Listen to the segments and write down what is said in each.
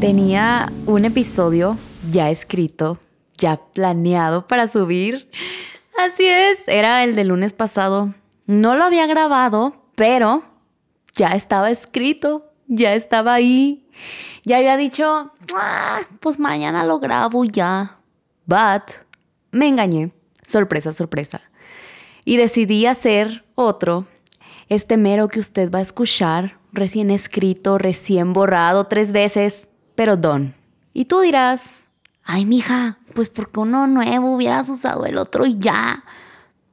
Tenía un episodio ya escrito, ya planeado para subir. Así es, era el del lunes pasado. No lo había grabado, pero ya estaba escrito, ya estaba ahí. Ya había dicho, ah, pues mañana lo grabo ya. But me engañé. Sorpresa, sorpresa. Y decidí hacer otro, este mero que usted va a escuchar, recién escrito, recién borrado tres veces pero don. Y tú dirás, ay, mija, pues porque uno nuevo hubieras usado el otro y ya.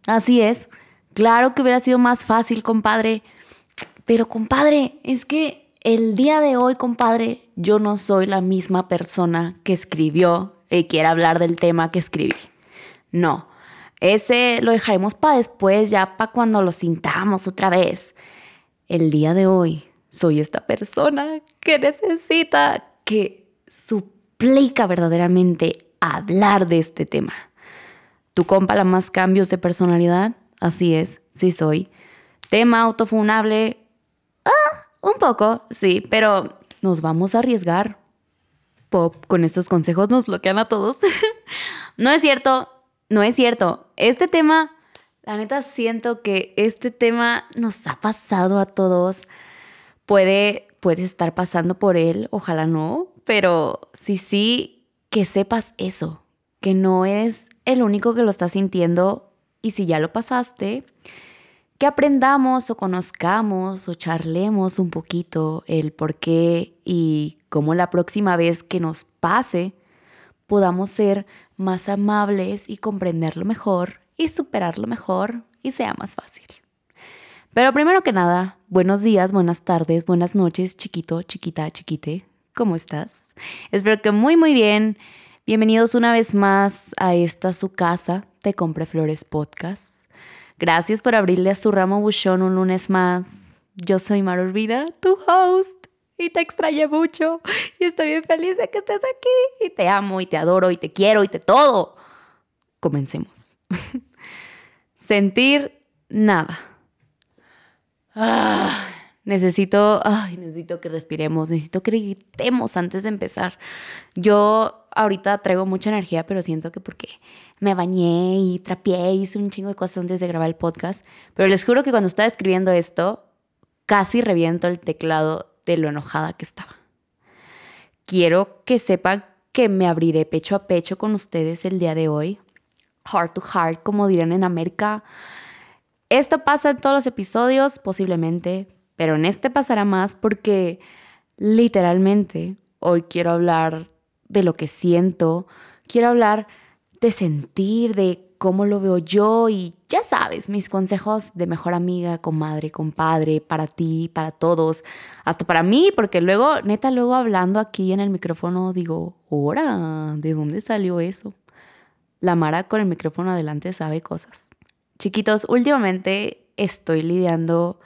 Así es. Claro que hubiera sido más fácil, compadre. Pero, compadre, es que el día de hoy, compadre, yo no soy la misma persona que escribió y quiere hablar del tema que escribí. No, ese lo dejaremos para después, ya para cuando lo sintamos otra vez. El día de hoy soy esta persona que necesita que suplica verdaderamente hablar de este tema. ¿Tu compa la más cambios de personalidad? Así es, sí soy. Tema autofunable. Ah, un poco, sí, pero nos vamos a arriesgar. Pop, con estos consejos nos bloquean a todos. no es cierto, no es cierto. Este tema, la neta siento que este tema nos ha pasado a todos. Puede estar pasando por él, ojalá no, pero sí, sí, que sepas eso, que no eres el único que lo está sintiendo y si ya lo pasaste, que aprendamos o conozcamos o charlemos un poquito el por qué y cómo la próxima vez que nos pase podamos ser más amables y comprenderlo mejor y superarlo mejor y sea más fácil. Pero primero que nada, buenos días, buenas tardes, buenas noches, chiquito, chiquita, chiquite. ¿Cómo estás? Espero que muy, muy bien. Bienvenidos una vez más a esta su casa, Te Compre Flores Podcast. Gracias por abrirle a su ramo buchón un lunes más. Yo soy Mar Urbina, tu host, y te extrañé mucho. Y estoy bien feliz de que estés aquí. Y te amo, y te adoro, y te quiero, y te todo. Comencemos. Sentir nada. Ah, necesito, ay, necesito que respiremos, necesito que gritemos antes de empezar. Yo ahorita traigo mucha energía, pero siento que porque me bañé y trapié hice un chingo de cosas antes de grabar el podcast. Pero les juro que cuando estaba escribiendo esto, casi reviento el teclado de lo enojada que estaba. Quiero que sepan que me abriré pecho a pecho con ustedes el día de hoy. Heart to heart, como dirán en América. Esto pasa en todos los episodios, posiblemente, pero en este pasará más porque literalmente hoy quiero hablar de lo que siento, quiero hablar de sentir, de cómo lo veo yo y ya sabes, mis consejos de mejor amiga, comadre, compadre, para ti, para todos, hasta para mí, porque luego, neta, luego hablando aquí en el micrófono digo, ¡hora! ¿De dónde salió eso? La Mara con el micrófono adelante sabe cosas. Chiquitos, últimamente estoy lidiando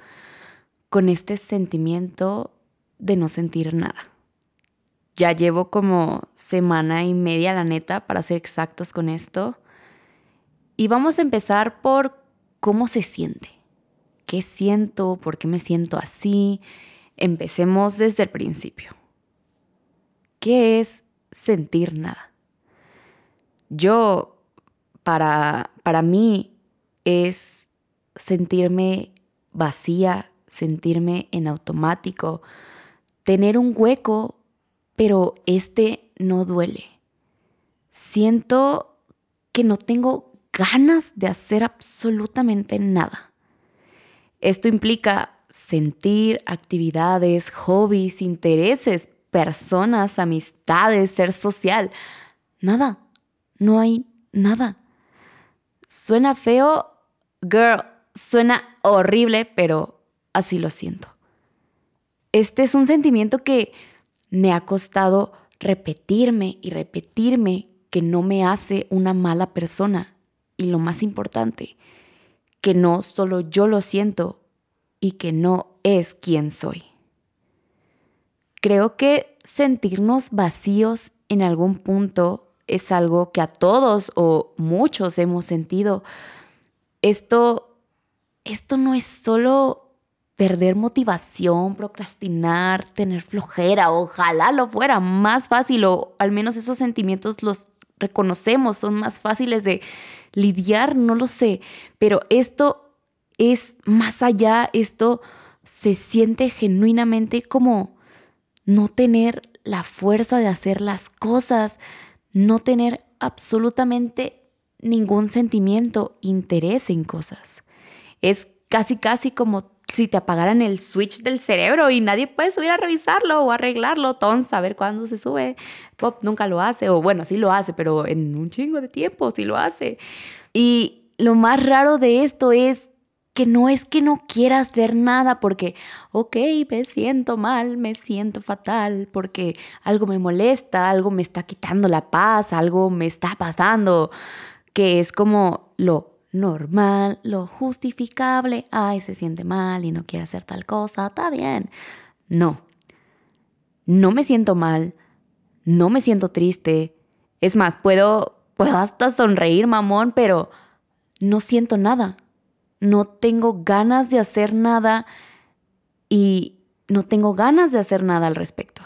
con este sentimiento de no sentir nada. Ya llevo como semana y media, la neta, para ser exactos con esto. Y vamos a empezar por cómo se siente. ¿Qué siento? ¿Por qué me siento así? Empecemos desde el principio. ¿Qué es sentir nada? Yo, para, para mí, es sentirme vacía, sentirme en automático, tener un hueco, pero este no duele. Siento que no tengo ganas de hacer absolutamente nada. Esto implica sentir actividades, hobbies, intereses, personas, amistades, ser social. Nada, no hay nada. Suena feo, Girl, suena horrible, pero así lo siento. Este es un sentimiento que me ha costado repetirme y repetirme que no me hace una mala persona. Y lo más importante, que no solo yo lo siento y que no es quien soy. Creo que sentirnos vacíos en algún punto es algo que a todos o muchos hemos sentido esto, esto no es solo perder motivación, procrastinar, tener flojera, ojalá lo fuera más fácil o al menos esos sentimientos los reconocemos, son más fáciles de lidiar, no lo sé, pero esto es más allá, esto se siente genuinamente como no tener la fuerza de hacer las cosas, no tener absolutamente ningún sentimiento, interés en cosas. Es casi, casi como si te apagaran el switch del cerebro y nadie puede subir a revisarlo o arreglarlo, ton, saber cuándo se sube. Pop nunca lo hace, o bueno, sí lo hace, pero en un chingo de tiempo sí lo hace. Y lo más raro de esto es que no es que no quiera hacer nada porque, ok, me siento mal, me siento fatal, porque algo me molesta, algo me está quitando la paz, algo me está pasando, que es como lo normal, lo justificable, ay, se siente mal y no quiere hacer tal cosa, está bien. No, no me siento mal, no me siento triste, es más, puedo, puedo hasta sonreír, mamón, pero no siento nada no tengo ganas de hacer nada y no tengo ganas de hacer nada al respecto.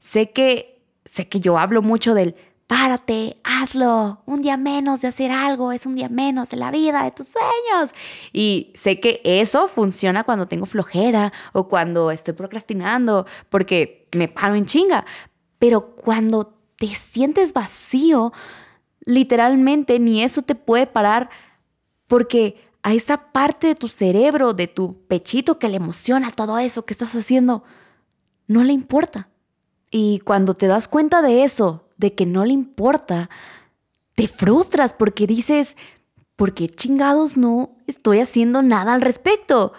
Sé que sé que yo hablo mucho del párate, hazlo, un día menos de hacer algo es un día menos de la vida, de tus sueños. Y sé que eso funciona cuando tengo flojera o cuando estoy procrastinando porque me paro en chinga, pero cuando te sientes vacío, literalmente ni eso te puede parar porque a esa parte de tu cerebro, de tu pechito que le emociona todo eso que estás haciendo, no le importa. Y cuando te das cuenta de eso, de que no le importa, te frustras porque dices, ¿por qué chingados no estoy haciendo nada al respecto?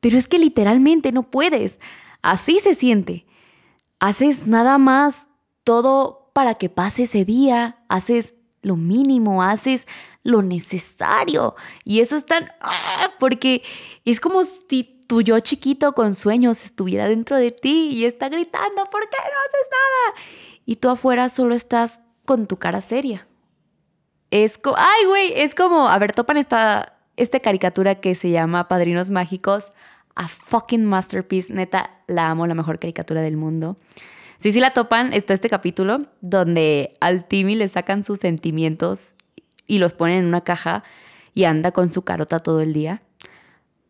Pero es que literalmente no puedes. Así se siente. Haces nada más todo para que pase ese día, haces lo mínimo, haces lo necesario. Y eso es tan... ¡ah! Porque es como si tu yo chiquito con sueños estuviera dentro de ti y está gritando, ¿por qué no haces nada? Y tú afuera solo estás con tu cara seria. Es como, ay, güey, es como, a ver, topan esta, esta caricatura que se llama Padrinos Mágicos, a fucking masterpiece, neta, la amo, la mejor caricatura del mundo. Sí, sí la topan, está este capítulo donde al Timmy le sacan sus sentimientos y los ponen en una caja y anda con su carota todo el día.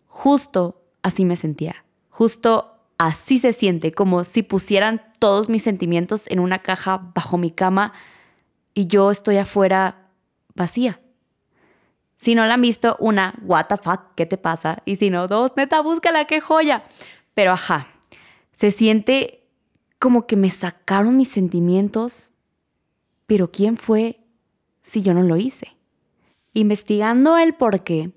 Justo así me sentía. Justo así se siente, como si pusieran todos mis sentimientos en una caja bajo mi cama y yo estoy afuera vacía. Si no la han visto, una, what the fuck, ¿qué te pasa? Y si no, dos, neta, búscala, qué joya. Pero ajá, se siente como que me sacaron mis sentimientos, pero ¿quién fue si yo no lo hice? Investigando el por qué,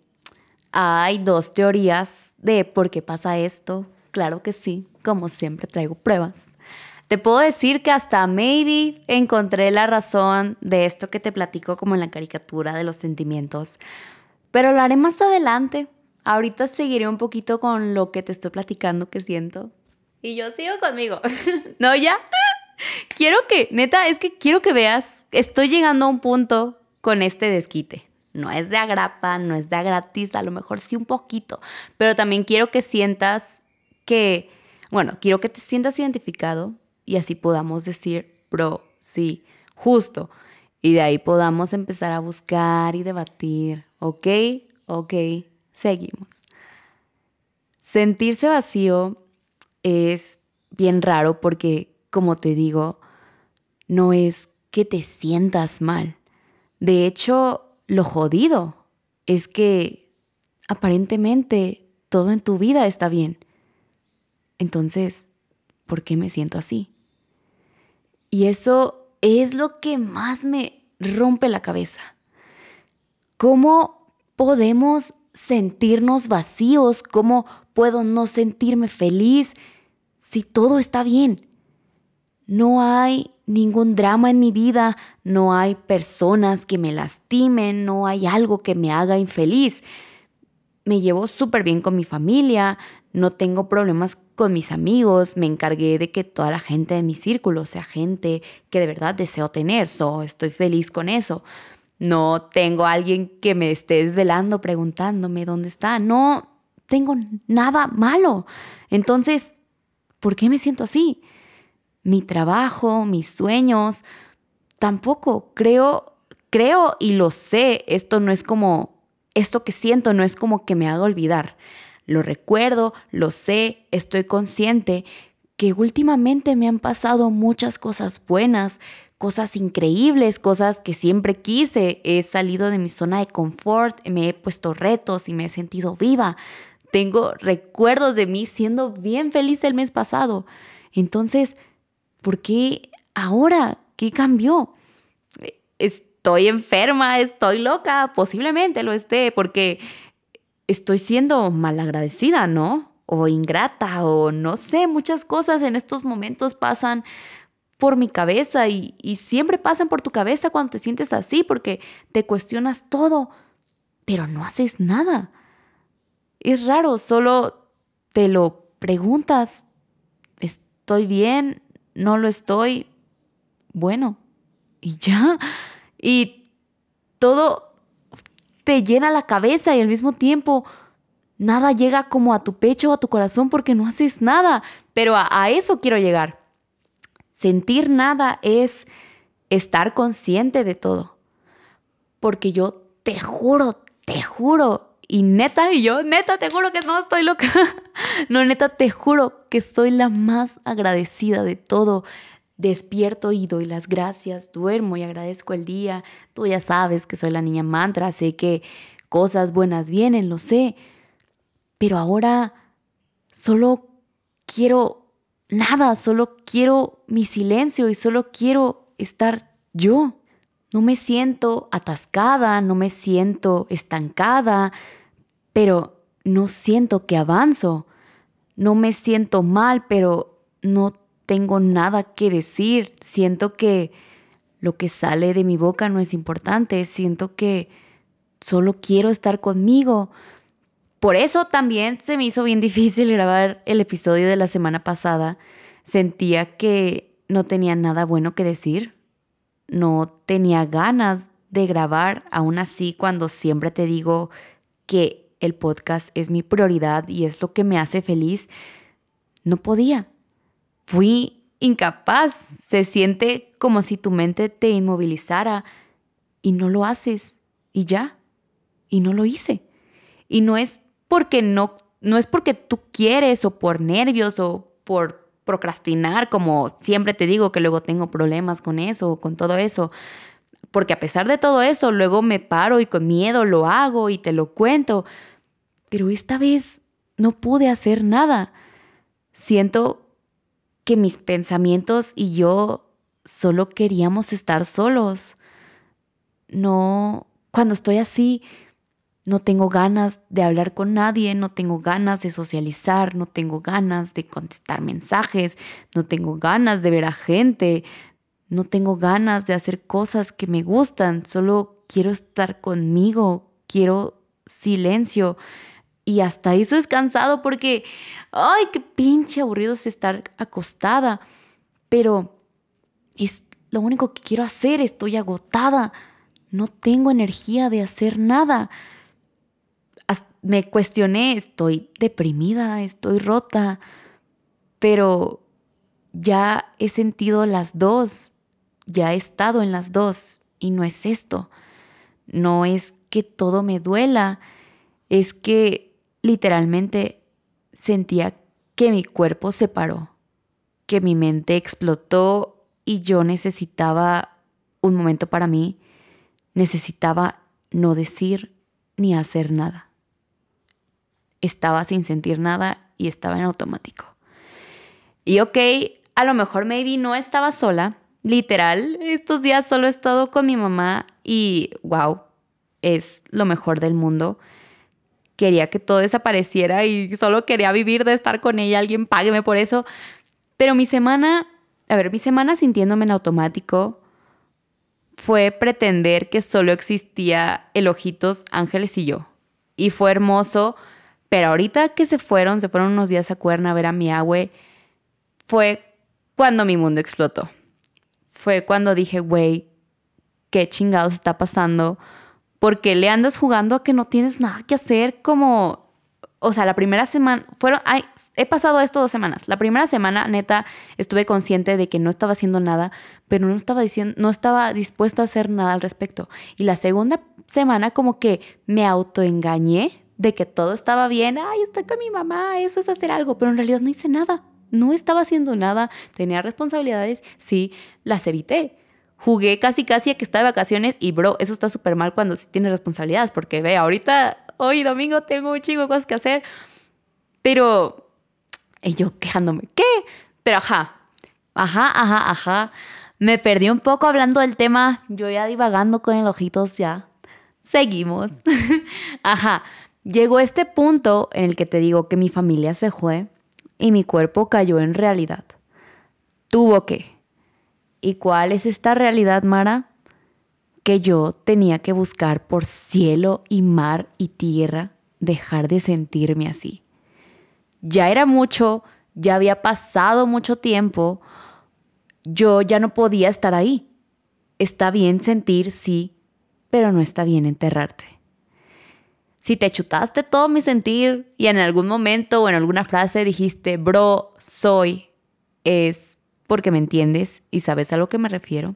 hay dos teorías de por qué pasa esto. Claro que sí, como siempre traigo pruebas. Te puedo decir que hasta maybe encontré la razón de esto que te platico como en la caricatura de los sentimientos, pero lo haré más adelante. Ahorita seguiré un poquito con lo que te estoy platicando que siento. Y yo sigo conmigo. ¿No ya? quiero que, neta, es que quiero que veas, estoy llegando a un punto con este desquite. No es de agrapa, no es de gratis, a lo mejor sí un poquito, pero también quiero que sientas que, bueno, quiero que te sientas identificado y así podamos decir, bro, sí, justo. Y de ahí podamos empezar a buscar y debatir, ¿ok? Ok, seguimos. Sentirse vacío es bien raro porque como te digo, no es que te sientas mal. De hecho, lo jodido es que aparentemente todo en tu vida está bien. Entonces, ¿por qué me siento así? Y eso es lo que más me rompe la cabeza. ¿Cómo podemos sentirnos vacíos? ¿Cómo puedo no sentirme feliz si todo está bien? No hay ningún drama en mi vida, no hay personas que me lastimen, no hay algo que me haga infeliz. Me llevo súper bien con mi familia, no tengo problemas con mis amigos, me encargué de que toda la gente de mi círculo sea gente que de verdad deseo tener, so, estoy feliz con eso. No tengo alguien que me esté desvelando preguntándome dónde está, no, tengo nada malo. Entonces, ¿por qué me siento así? Mi trabajo, mis sueños, tampoco creo, creo y lo sé, esto no es como, esto que siento no es como que me haga olvidar. Lo recuerdo, lo sé, estoy consciente que últimamente me han pasado muchas cosas buenas, cosas increíbles, cosas que siempre quise. He salido de mi zona de confort, me he puesto retos y me he sentido viva. Tengo recuerdos de mí siendo bien feliz el mes pasado. Entonces, ¿por qué ahora? ¿Qué cambió? Estoy enferma, estoy loca, posiblemente lo esté, porque estoy siendo malagradecida, ¿no? o ingrata o no sé, muchas cosas en estos momentos pasan por mi cabeza y, siempre pasan por tu cabeza cuando te sientes así porque te cuestionas todo, pero no haces nada. Es raro, solo te lo preguntas, ¿estoy bien? ¿No lo estoy? Bueno, y ya. Y todo te llena la cabeza y al mismo tiempo Nada llega como a tu pecho o a tu corazón porque no haces nada, pero a, eso quiero llegar. Sentir nada es estar consciente de todo. Porque yo te juro, te juro, y neta, y yo, neta, te juro que no estoy loca. no, neta, te juro que soy la más agradecida de todo. Despierto y doy las gracias, duermo y agradezco el día. Tú ya sabes que soy la niña mantra, sé que cosas buenas vienen, lo sé pero ahora solo quiero nada, solo quiero mi silencio y solo quiero estar yo. No me siento atascada, no me siento estancada, pero no siento que avanzo. No me siento mal, pero no tengo nada que decir. Siento que lo que sale de mi boca no es importante. Siento que solo quiero estar conmigo. Por eso también se me hizo bien difícil grabar el episodio de la semana pasada. Sentía que no tenía nada bueno que decir. No tenía ganas de grabar, aún así cuando siempre te digo que el podcast es mi prioridad y es lo que me hace feliz, no podía. Fui incapaz. Se siente como si tu mente te inmovilizara y no lo haces y ya. Y no lo hice. Y no es porque no, no es porque tú quieres o por nervios o por procrastinar, como siempre te digo que luego tengo problemas con eso o con todo eso. Porque a pesar de todo eso, luego me paro y con miedo lo hago y te lo cuento. Pero esta vez no pude hacer nada. Siento que mis pensamientos y yo solo queríamos estar solos. No, cuando estoy así, no tengo ganas de hablar con nadie, no tengo ganas de socializar, no tengo ganas de contestar mensajes, no tengo ganas de ver a gente, no tengo ganas de hacer cosas que me gustan, solo quiero estar conmigo, quiero silencio. Y hasta eso es cansado porque, ay, qué pinche aburrido es estar acostada. Pero es lo único que quiero hacer, estoy agotada, no tengo energía de hacer nada me cuestioné, estoy deprimida, estoy rota, pero ya he sentido las dos, ya he estado en las dos y no es esto. No es que todo me duela, es que literalmente sentía que mi cuerpo se paró, que mi mente explotó y yo necesitaba un momento para mí, necesitaba no decir ni hacer nada estaba sin sentir nada y estaba en automático. Y ok, a lo mejor maybe no estaba sola. Literal, estos días solo he estado con mi mamá y wow, es lo mejor del mundo. Quería que todo desapareciera y solo quería vivir de estar con ella. Alguien págueme por eso. Pero mi semana, a ver, mi semana sintiéndome en automático fue pretender que solo existía el Ojitos, Ángeles y yo. Y fue hermoso pero ahorita que se fueron, se fueron unos días a Cuerna a ver a mi abue, fue cuando mi mundo explotó. Fue cuando dije, güey, qué chingados está pasando. Porque le andas jugando a que no tienes nada que hacer como o sea, la primera semana, fueron, ay, he pasado esto dos semanas. La primera semana, neta, estuve consciente de que no estaba haciendo nada, pero no estaba diciendo, no estaba dispuesta a hacer nada al respecto. Y la segunda semana como que me autoengañé de que todo estaba bien, ay, estoy con mi mamá, eso es hacer algo, pero en realidad no hice nada. No estaba haciendo nada, tenía responsabilidades, sí, las evité. Jugué casi casi a que estaba de vacaciones y bro, eso está súper mal cuando sí tienes responsabilidades, porque ve, ahorita hoy domingo tengo un de cosas que hacer, pero... Y yo quejándome, ¿qué? Pero ajá, ajá, ajá, ajá. Me perdí un poco hablando del tema, yo ya divagando con el ojitos ya. Seguimos. ajá, llegó este punto en el que te digo que mi familia se fue y mi cuerpo cayó en realidad. Tuvo que. ¿Y cuál es esta realidad, Mara? que yo tenía que buscar por cielo y mar y tierra dejar de sentirme así. Ya era mucho, ya había pasado mucho tiempo, yo ya no podía estar ahí. Está bien sentir, sí, pero no está bien enterrarte. Si te chutaste todo mi sentir y en algún momento o en alguna frase dijiste, bro, soy, es porque me entiendes y sabes a lo que me refiero.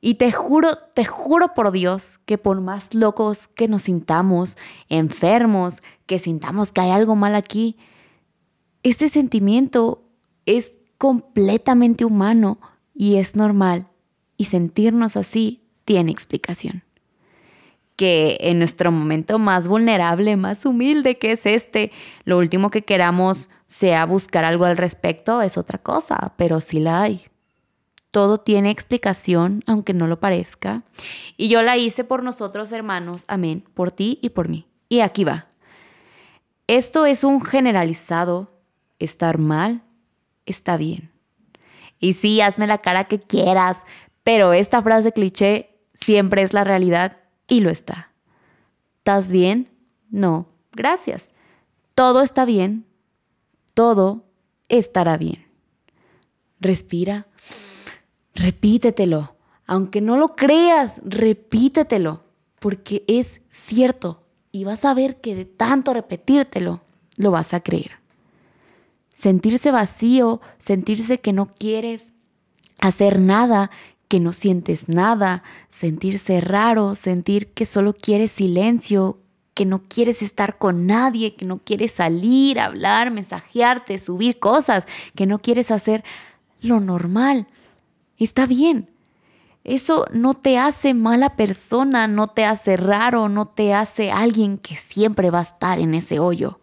Y te juro, te juro por Dios que por más locos que nos sintamos, enfermos, que sintamos que hay algo mal aquí, este sentimiento es completamente humano y es normal. Y sentirnos así tiene explicación. Que en nuestro momento más vulnerable, más humilde que es este, lo último que queramos sea buscar algo al respecto es otra cosa, pero sí la hay. Todo tiene explicación, aunque no lo parezca. Y yo la hice por nosotros, hermanos. Amén. Por ti y por mí. Y aquí va. Esto es un generalizado. Estar mal está bien. Y sí, hazme la cara que quieras, pero esta frase cliché siempre es la realidad y lo está. ¿Estás bien? No, gracias. Todo está bien. Todo estará bien. Respira repítetelo. Aunque no lo creas, repítetelo, porque es cierto y vas a ver que de tanto repetírtelo, lo vas a creer. Sentirse vacío, sentirse que no quieres hacer nada, que no sientes nada, sentirse raro, sentir que solo quieres silencio, que no quieres estar con nadie, que no quieres salir, hablar, mensajearte, subir cosas, que no quieres hacer lo normal. Está bien. Eso no te hace mala persona, no te hace raro, no te hace alguien que siempre va a estar en ese hoyo.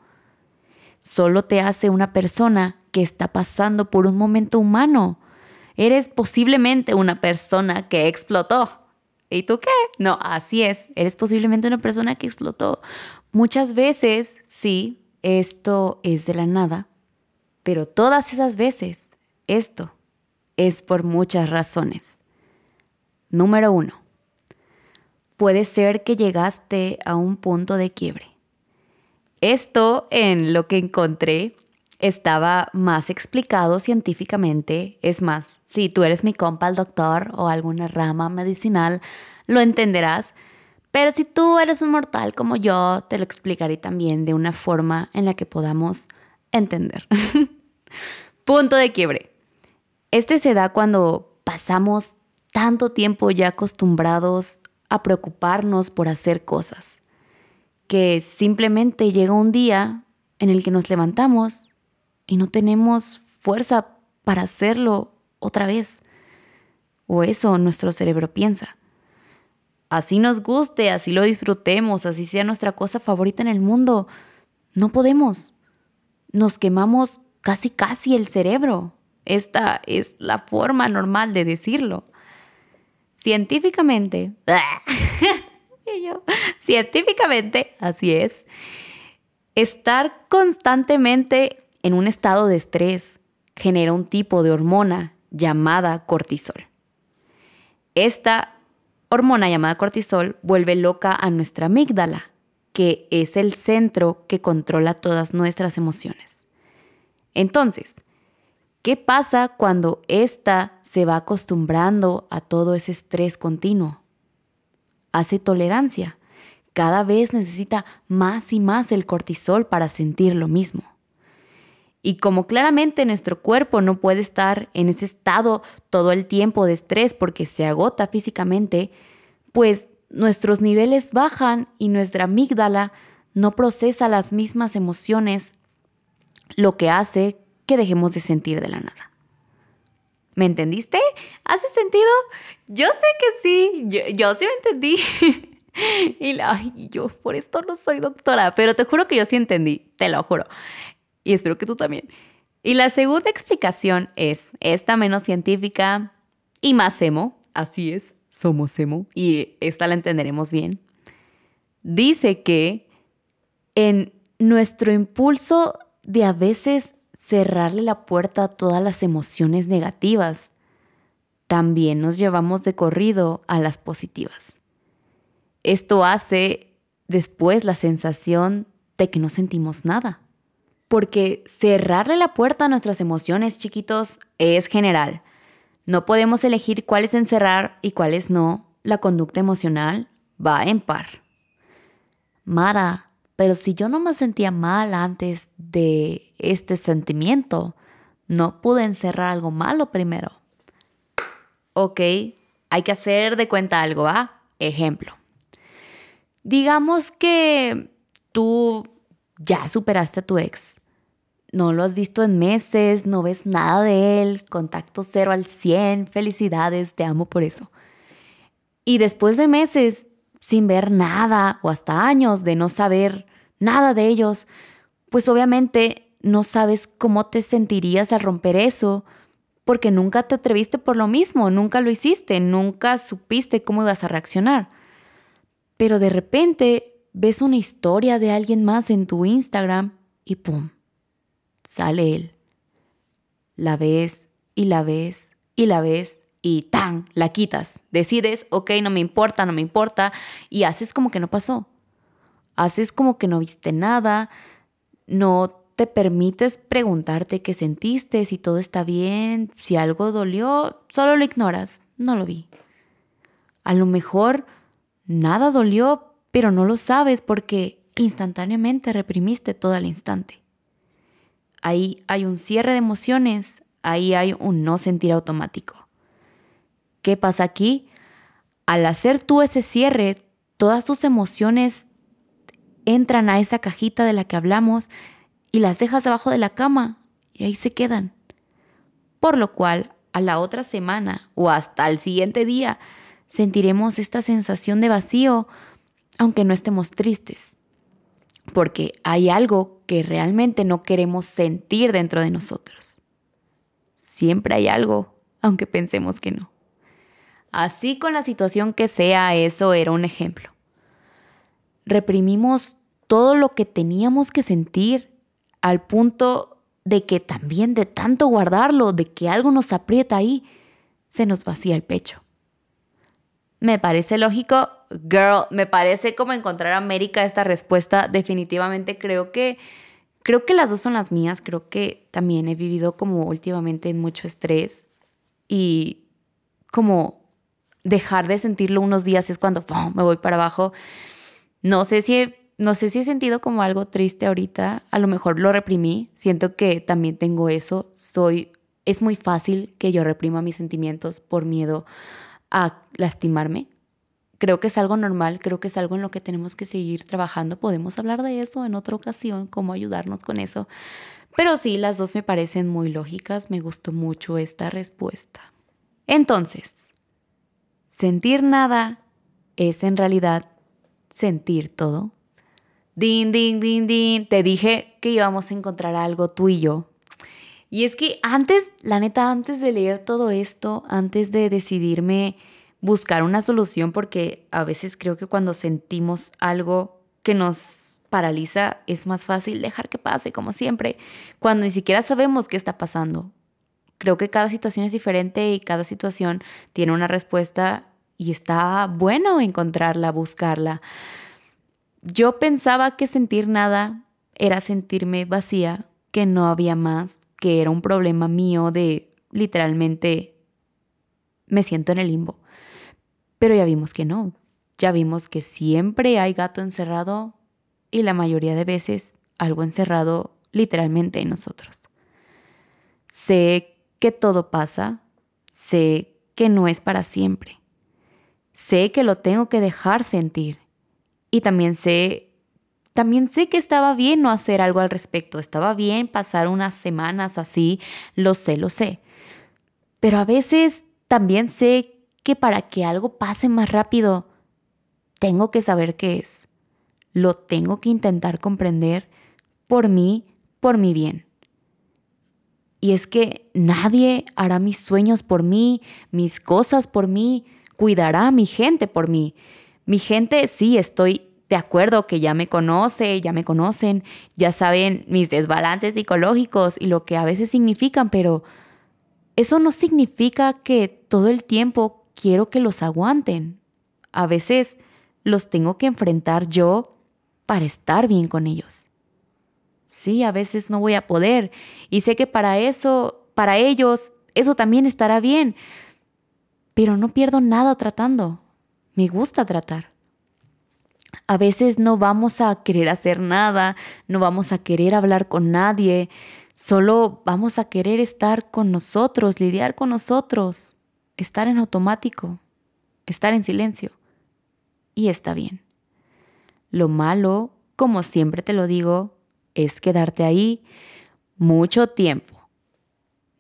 Solo te hace una persona que está pasando por un momento humano. Eres posiblemente una persona que explotó. ¿Y tú qué? No, así es. Eres posiblemente una persona que explotó. Muchas veces, sí, esto es de la nada, pero todas esas veces, esto es por muchas razones. Número uno, puede ser que llegaste a un punto de quiebre. Esto en lo que encontré estaba más explicado científicamente. Es más, si tú eres mi compa el doctor o alguna rama medicinal, lo entenderás. Pero si tú eres un mortal como yo, te lo explicaré también de una forma en la que podamos entender. Punto de quiebre. Este se da cuando pasamos tanto tiempo ya acostumbrados a preocuparnos por hacer cosas, que simplemente llega un día en el que nos levantamos y no tenemos fuerza para hacerlo otra vez. O eso nuestro cerebro piensa. Así nos guste, así lo disfrutemos, así sea nuestra cosa favorita en el mundo, no podemos. Nos quemamos casi casi el cerebro. Esta es la forma normal de decirlo. Científicamente, científicamente, así es, estar constantemente en un estado de estrés genera un tipo de hormona llamada cortisol. Esta hormona llamada cortisol vuelve loca a nuestra amígdala, que es el centro que controla todas nuestras emociones. Entonces, ¿Qué pasa cuando ésta se va acostumbrando a todo ese estrés continuo? Hace tolerancia. cada vez necesita más y más el cortisol para sentir lo mismo. Y como claramente nuestro cuerpo no puede estar en ese estado todo el tiempo de estrés porque se agota físicamente, pues nuestros niveles bajan y nuestra amígdala no procesa las mismas emociones, lo que hace que dejemos de sentir de la nada. ¿Me entendiste? ¿Hace sentido? Yo sé que sí, yo, sí me entendí. y yo por esto no soy doctora, pero te juro que yo sí entendí, te lo juro. Y espero que tú también. Y la segunda explicación es esta menos científica y más emo, así es, somos emo, y esta la entenderemos bien. Dice que en nuestro impulso de a veces cerrarle la puerta a todas las emociones negativas, también nos llevamos de corrido a las positivas. Esto hace después la sensación de que no sentimos nada. Porque cerrarle la puerta a nuestras emociones, chiquitos, es general. No podemos elegir cuáles encerrar y cuáles no. La conducta emocional va en par. Mara, pero si yo no me sentía mal antes de este sentimiento, no pude encerrar algo malo primero. Ok, hay que hacer de cuenta algo, ¿ah? Ejemplo. Digamos que tú ya superaste a tu ex. No lo has visto en meses, no ves nada de él, contacto cero al 100, felicidades, te amo por eso. Y después de meses sin ver nada o hasta años de no saber nada de ellos, pues obviamente no sabes cómo te sentirías al romper eso, porque nunca te atreviste por lo mismo, nunca lo hiciste, nunca supiste cómo ibas a reaccionar. Pero de repente ves una historia de alguien más en tu Instagram y ¡pum! Sale él. La ves y la ves y la ves y ¡tan! La quitas. Decides, ok, no me importa, no me importa y haces como que no pasó. Haces como que no viste nada, no te permites preguntarte qué sentiste, si todo está bien, si algo dolió, solo lo ignoras, no lo vi. A lo mejor nada dolió, pero no lo sabes porque instantáneamente reprimiste todo al instante. Ahí hay un cierre de emociones, ahí hay un no sentir automático. ¿Qué pasa aquí? Al hacer tú ese cierre, todas tus emociones entran a esa cajita de la que hablamos y las dejas debajo de la cama y ahí se quedan. Por lo cual, a la otra semana o hasta el siguiente día, sentiremos esta sensación de vacío, aunque no estemos tristes, porque hay algo que realmente no queremos sentir dentro de nosotros. Siempre hay algo, aunque pensemos que no. Así con la situación que sea, eso era un ejemplo reprimimos todo lo que teníamos que sentir al punto de que también de tanto guardarlo, de que algo nos aprieta ahí, se nos vacía el pecho. Me parece lógico, girl, me parece como encontrar a América esta respuesta. Definitivamente creo que creo que las dos son las mías, creo que también he vivido como últimamente en mucho estrés y como dejar de sentirlo unos días es cuando me voy para abajo. No sé si he, no sé si he sentido como algo triste ahorita, a lo mejor lo reprimí, siento que también tengo eso, soy es muy fácil que yo reprima mis sentimientos por miedo a lastimarme. Creo que es algo normal, creo que es algo en lo que tenemos que seguir trabajando. Podemos hablar de eso en otra ocasión, cómo ayudarnos con eso. Pero sí, las dos me parecen muy lógicas, me gustó mucho esta respuesta. Entonces, sentir nada es en realidad sentir todo. Din, din, din, din. Te dije que íbamos a encontrar algo tú y yo. Y es que antes, la neta, antes de leer todo esto, antes de decidirme buscar una solución, porque a veces creo que cuando sentimos algo que nos paraliza, es más fácil dejar que pase, como siempre, cuando ni siquiera sabemos qué está pasando. Creo que cada situación es diferente y cada situación tiene una respuesta y está bueno encontrarla, buscarla. Yo pensaba que sentir nada era sentirme vacía, que no había más, que era un problema mío de literalmente me siento en el limbo. Pero ya vimos que no. ya vimos que siempre hay gato encerrado y la mayoría de veces algo encerrado literalmente en nosotros. Sé que todo pasa, sé que no es para siempre, sé que lo tengo que dejar sentir y también sé también sé que estaba bien no hacer algo al respecto, estaba bien pasar unas semanas así, lo sé, lo sé. Pero a veces también sé que para que algo pase más rápido, tengo que saber qué es. Lo tengo que intentar comprender por mí, por mi bien. Y es que nadie hará mis sueños por mí, mis cosas por mí, cuidará a mi gente por mí. Mi gente, sí, estoy de acuerdo que ya me conoce, ya me conocen, ya saben mis desbalances psicológicos y lo que a veces significan, pero eso no significa que todo el tiempo quiero que los aguanten. A veces los tengo que enfrentar yo para estar bien con ellos. Sí, a veces no voy a poder y sé que para eso, para ellos, eso también estará bien, pero no pierdo nada tratando. Me gusta tratar. A veces no vamos a querer hacer nada, no vamos a querer hablar con nadie, solo vamos a querer estar con nosotros, lidiar con nosotros, estar en automático, estar en silencio. Y está bien. Lo malo, como siempre te lo digo, es quedarte ahí mucho tiempo.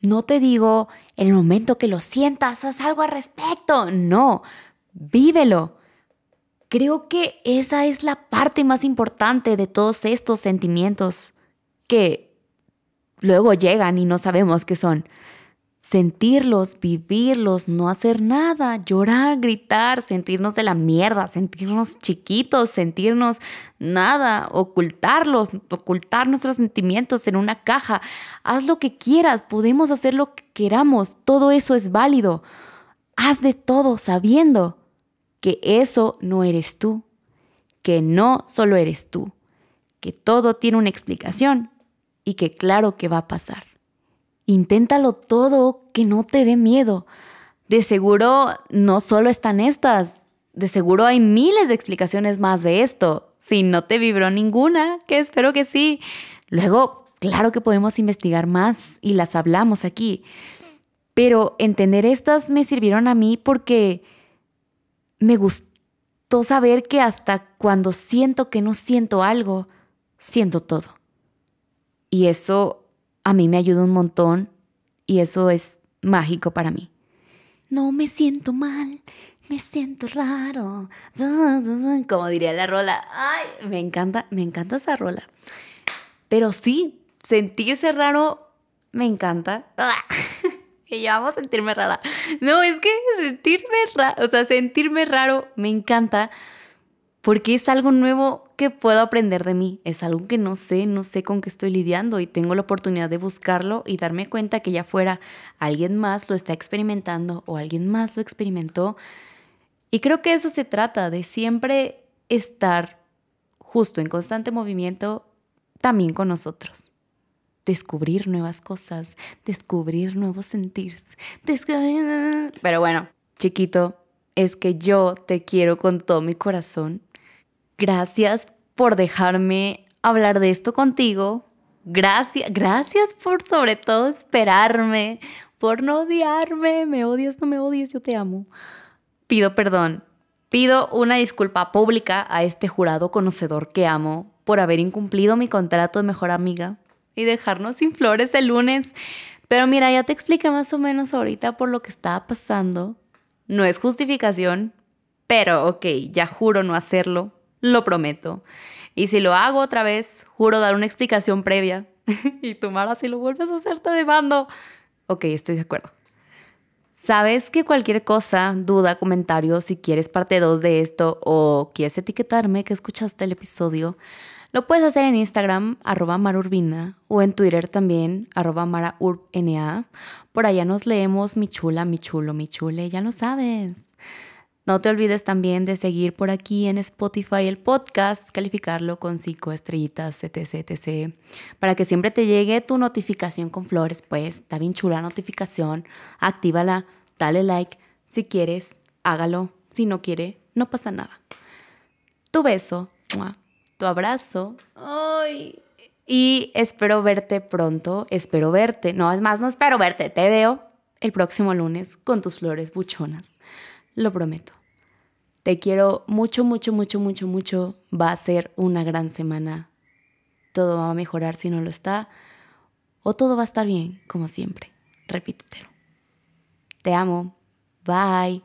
No te digo el momento que lo sientas, haz algo al respecto. No, vívelo. Creo que esa es la parte más importante de todos estos sentimientos que luego llegan y no sabemos qué son. Sentirlos, vivirlos, no hacer nada, llorar, gritar, sentirnos de la mierda, sentirnos chiquitos, sentirnos nada, ocultarlos, ocultar nuestros sentimientos en una caja. Haz lo que quieras, podemos hacer lo que queramos, todo eso es válido. Haz de todo sabiendo que eso no eres tú, que no solo eres tú, que todo tiene una explicación y que claro que va a pasar. Inténtalo todo, que no te dé miedo. De seguro no solo están estas, de seguro hay miles de explicaciones más de esto. Si no te vibró ninguna, que espero que sí. Luego, claro que podemos investigar más y las hablamos aquí. Pero entender estas me sirvieron a mí porque me gustó saber que hasta cuando siento que no siento algo, siento todo. Y eso a mí me ayuda un montón y eso es mágico para mí. No me siento mal, me siento raro. Como diría la rola. Ay, me encanta, me encanta esa rola. Pero sí, sentirse raro me encanta. que yo amo sentirme rara. No, es que sentirme raro, o sea, sentirme raro me encanta porque es algo nuevo que puedo aprender de mí. Es algo que no sé, no sé con qué estoy lidiando y tengo la oportunidad de buscarlo y darme cuenta que ya fuera alguien más lo está experimentando o alguien más lo experimentó. Y creo que eso se trata, de siempre estar justo en constante movimiento también con nosotros descubrir nuevas cosas, descubrir nuevos sentirs, Pero bueno, chiquito, es que yo te quiero con todo mi corazón. Gracias por dejarme hablar de esto contigo. Gracias, gracias por sobre todo esperarme, por no odiarme. Me odias, no me odies, yo te amo. Pido perdón. Pido una disculpa pública a este jurado conocedor que amo por haber incumplido mi contrato de mejor amiga y dejarnos sin flores el lunes. Pero mira, ya te expliqué más o menos ahorita por lo que estaba pasando. No es justificación, pero ok, ya juro no hacerlo, lo prometo. Y si lo hago otra vez, juro dar una explicación previa. y tú, Mara, si lo vuelves a hacer, te demando. Ok, estoy de acuerdo. Sabes que cualquier cosa, duda, comentario, si quieres parte 2 de esto o quieres etiquetarme que escuchaste el episodio, lo puedes hacer en Instagram, arroba marurbina, o en Twitter también, arroba maraurbna. Por allá nos leemos mi chula, mi chulo, mi chule, ya lo sabes. No te olvides también de seguir por aquí en Spotify el podcast, calificarlo con cinco estrellitas, etc, etc. Para que siempre te llegue tu notificación con flores, pues está bien chula la notificación. Actívala, dale like. Si quieres, hágalo. Si no quiere, no pasa nada. Tu beso, tu abrazo. Ay. Y espero verte pronto, espero verte. No, es más, no espero verte, te veo el próximo lunes con tus flores buchonas. Lo prometo. Te quiero mucho, mucho, mucho, mucho, mucho. Va a ser una gran semana. Todo va a mejorar si no lo está. O todo va a estar bien, como siempre. Repítetelo. Te amo. Bye.